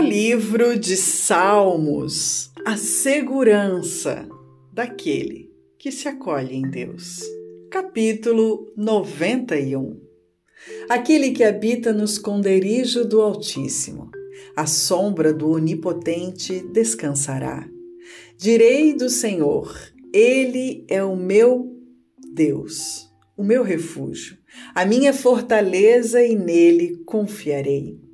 livro de Salmos, a segurança daquele que se acolhe em Deus. Capítulo 91 Aquele que habita no esconderijo do Altíssimo, a sombra do Onipotente descansará. Direi do Senhor, Ele é o meu Deus, o meu refúgio, a minha fortaleza e nele confiarei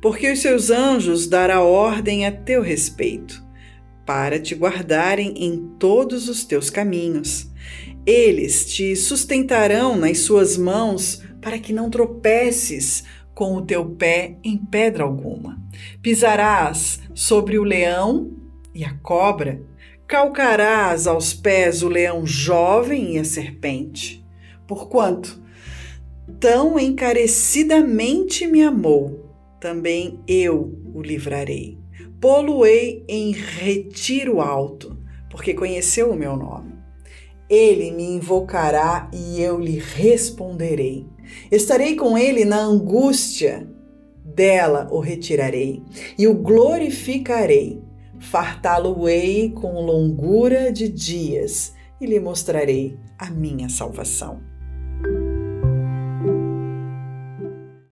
porque os seus anjos dará ordem a teu respeito, para te guardarem em todos os teus caminhos. Eles te sustentarão nas suas mãos, para que não tropeces com o teu pé em pedra alguma. Pisarás sobre o leão e a cobra, calcarás aos pés o leão jovem e a serpente. Porquanto tão encarecidamente me amou, também eu o livrarei. Poluei em retiro alto, porque conheceu o meu nome. Ele me invocará e eu lhe responderei. Estarei com ele na angústia, dela o retirarei e o glorificarei. Fartá-lo-ei com longura de dias e lhe mostrarei a minha salvação.